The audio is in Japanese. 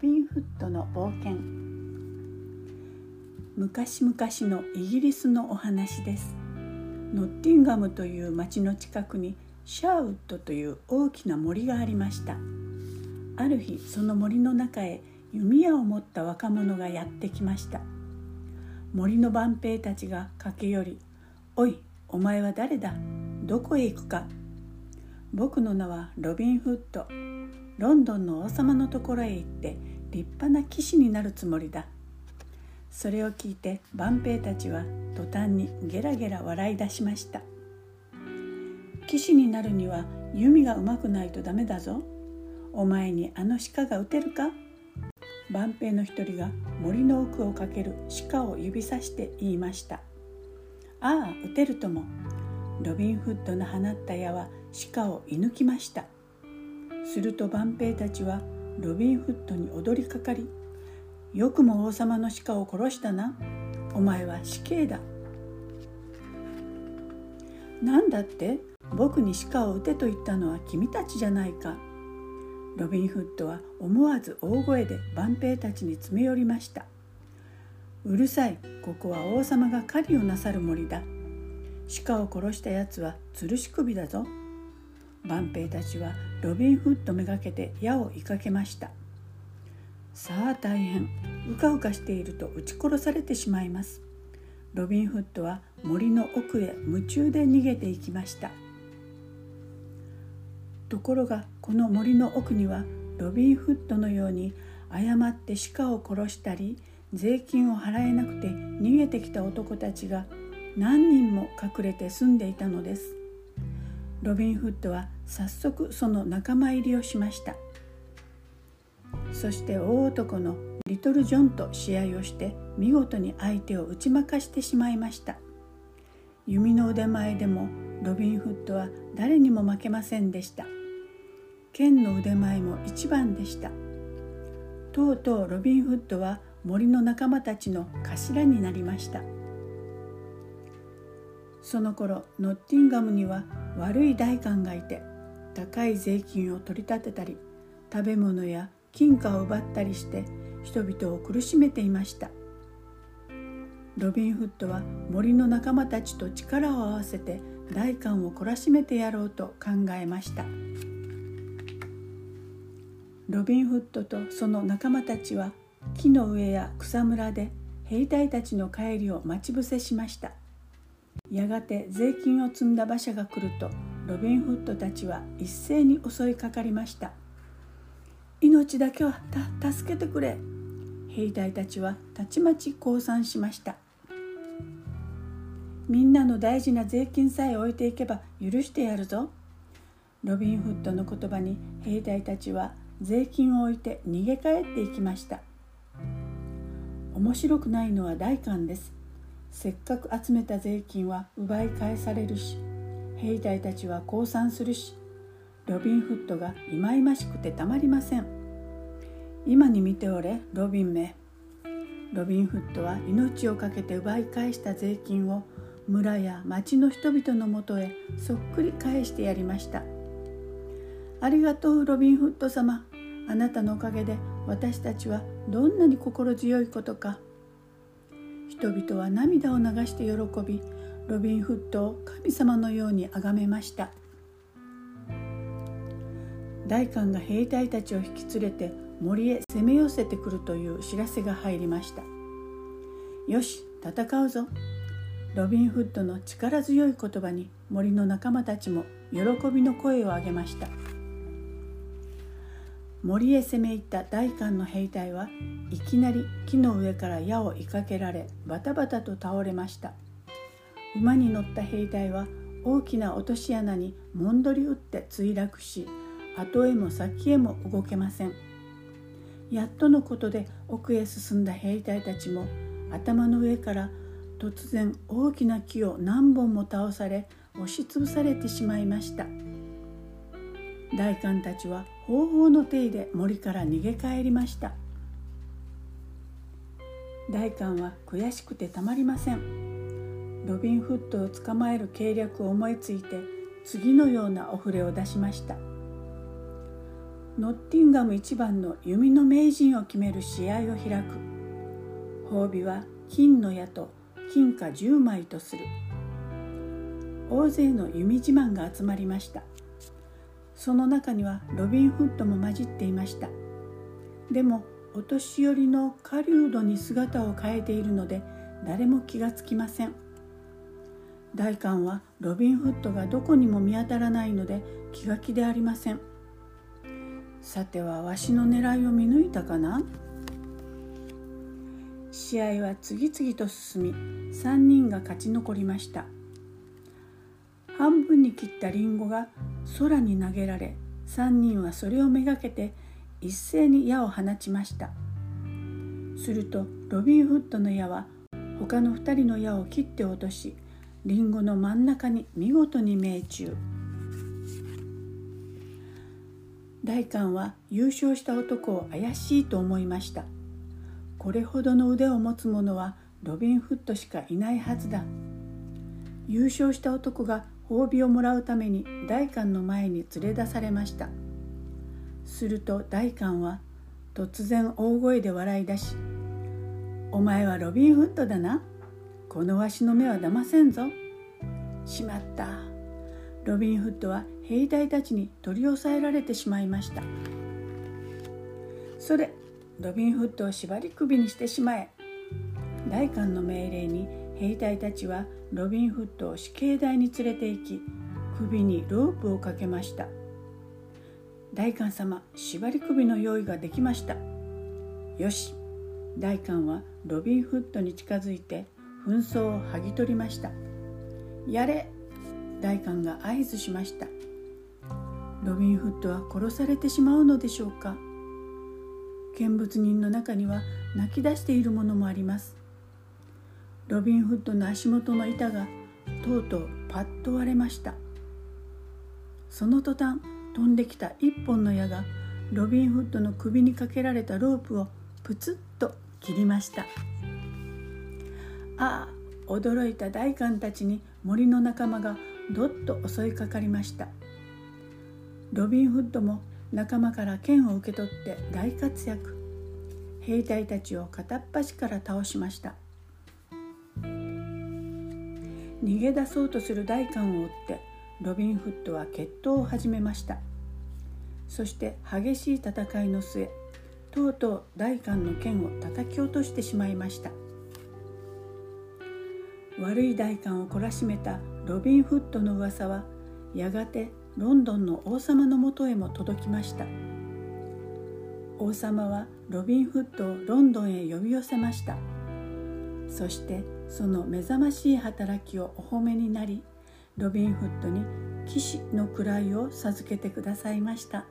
ビン・フットの冒険。昔々のイギリスのお話です。ノッティンガムという町の近くにシャーウッドという大きな森がありました。ある日その森の中へ弓矢を持った若者がやってきました。森の万兵たちが駆け寄り「おいお前は誰だ？どこへ行くか?」僕の名はロビン・フッド。ロンドンの王様のところへ行って立派な騎士になるつもりだ。それを聞いて万兵たちは途端にゲラゲラ笑い出しました。騎士になるには弓がうまくないとダメだぞ。お前にあの鹿が撃てるか。万兵の一人が森の奥をかける鹿を指さして言いました。ああ撃てるとも。ロビン・フッドの放った矢は鹿を射抜きました。すると万兵たちはロビン・フッドに踊りかかり「よくも王様の鹿を殺したな。お前は死刑だ」「なんだって？僕に鹿を撃てと言ったのは君たちじゃないか」ロビン・フッドは思わず大声で万兵たちに詰め寄りました「うるさい。ここは王様が狩りをなさる森だ。鹿を殺したやつは吊るし首だぞ」万兵たちはロビン・フッドめがけて矢を追いかけました。さあ大変うかうかしていると撃ち殺されてしまいます。ロビン・フッドは森の奥へ夢中で逃げていきました。ところがこの森の奥にはロビン・フッドのように誤って鹿を殺したり税金を払えなくて逃げてきた男たちが何人も隠れて住んでいたのです。ロビン・フッドは早速その仲間入りをしました。そして大男のリトル・ジョンと試合をして見事に相手を打ち負かしてしまいました。弓の腕前でもロビン・フッドは誰にも負けませんでした。剣の腕前も一番でした。とうとうロビン・フッドは森の仲間たちの頭になりました。その頃ノッティンガムには悪い代官がいて高い税金を取り立てたり食べ物や金貨を奪ったりして人々を苦しめていました。ロビン・フッドは森の仲間たちと力を合わせて代官を懲らしめてやろうと考えました。ロビン・フッドとその仲間たちは木の上や草むらで兵隊たちの帰りを待ち伏せしました。やがて税金を積んだ馬車が来るとロビン・フッドたちは一斉に襲いかかりました。命だけは助けてくれ。兵隊たちはたちまち降参しました。みんなの大事な税金さえ置いていけば許してやるぞ。ロビン・フッドの言葉に兵隊たちは税金を置いて逃げ帰っていきました。面白くないのは代官です。せっかく集めた税金は奪い返されるし兵隊たちは降参するしロビン・フッドが忌々しくてたまりません。今に見ておれロビンめ。ロビン・フッドは命を懸けて奪い返した税金を村や町の人々のもとへそっくり返してやりました。ありがとうロビン・フッド様。あなたのおかげで私たちはどんなに心強いことか人々は涙を流して喜びロビン・フッドを神様のように崇めました。大官が兵隊たちを引き連れて森へ攻め寄せてくるという知らせが入りました。よし戦うぞ。ロビン・フッドの力強い言葉に森の仲間たちも喜びの声を上げました。森へ攻め入った大官の兵隊はいきなり木の上から矢を追いかけられバタバタと倒れました。馬に乗った兵隊は大きな落とし穴にもんどり打って墜落し後へも先へも動けません。やっとのことで奥へ進んだ兵隊たちも頭の上から突然大きな木を何本も倒され押しつぶされてしまいました。大官たちは方法の手で森から逃げ帰りました。大官は悔しくてたまりません。ロビン・フッドを捕まえる計略を思いついて次のようなお触れを出しました。ノッティンガム一番の弓の名人を決める試合を開く。褒美は金の矢と金貨10枚とする。大勢の弓自慢が集まりました。その中にはロビン・フッドも混じっていました。でもお年寄りの狩人に姿を変えているので誰も気がつきません。大官はロビン・フッドがどこにも見当たらないので気が気でありません。さてはわしの狙いを見抜いたかな？試合は次々と進み3人が勝ち残りました。半分に切ったリンゴが空に投げられ3人はそれをめがけて一斉に矢を放ちました。するとロビン・フッドの矢は他の2人の矢を切って落としリンゴの真ん中に見事に命中。大官は優勝した男を怪しいと思いました。これほどの腕を持つ者はロビン・フッドしかいないはずだ。優勝した男が褒美をもらうために大官の前に連れ出されました。すると大官は突然大声で笑い出し「お前はロビン・フッドだな。このわしの目は騙せんぞ」しまった。ロビン・フッドは兵隊たちに取り押さえられてしまいました。それロビン・フッドを縛り首にしてしまえ。大官の命令に兵隊たちはロビン・フッドを死刑台に連れて行き首にロープをかけました。大官様縛り首の用意ができました。よし。大官はロビン・フッドに近づいて紛争を剥ぎ取りました。やれ。大官が合図しました。ロビン・フッドは殺されてしまうのでしょうか。見物人の中には泣き出しているものもあります。ロビン・フッドの足元の板がとうとうパッと割れました。その途端飛んできた一本の矢がロビン・フッドの首にかけられたロープをプツッと切りました。ああ驚いた大官たちに森の仲間がどっと襲いかかりました。ロビン・フッドも仲間から剣を受け取って大活躍。兵隊たちを片っ端から倒しました。逃げ出そうとする大官を追ってロビン・フッドは決闘を始めました。そして激しい戦いの末とうとう大官の剣を叩き落としてしまいました。悪い大官を懲らしめたロビン・フッドの噂はやがてロンドンの王様のもとへも届きました。王様はロビン・フッドをロンドンへ呼び寄せました。そしてその目覚ましい働きをお褒めになりロビン・フッドに騎士の位を授けてくださいました。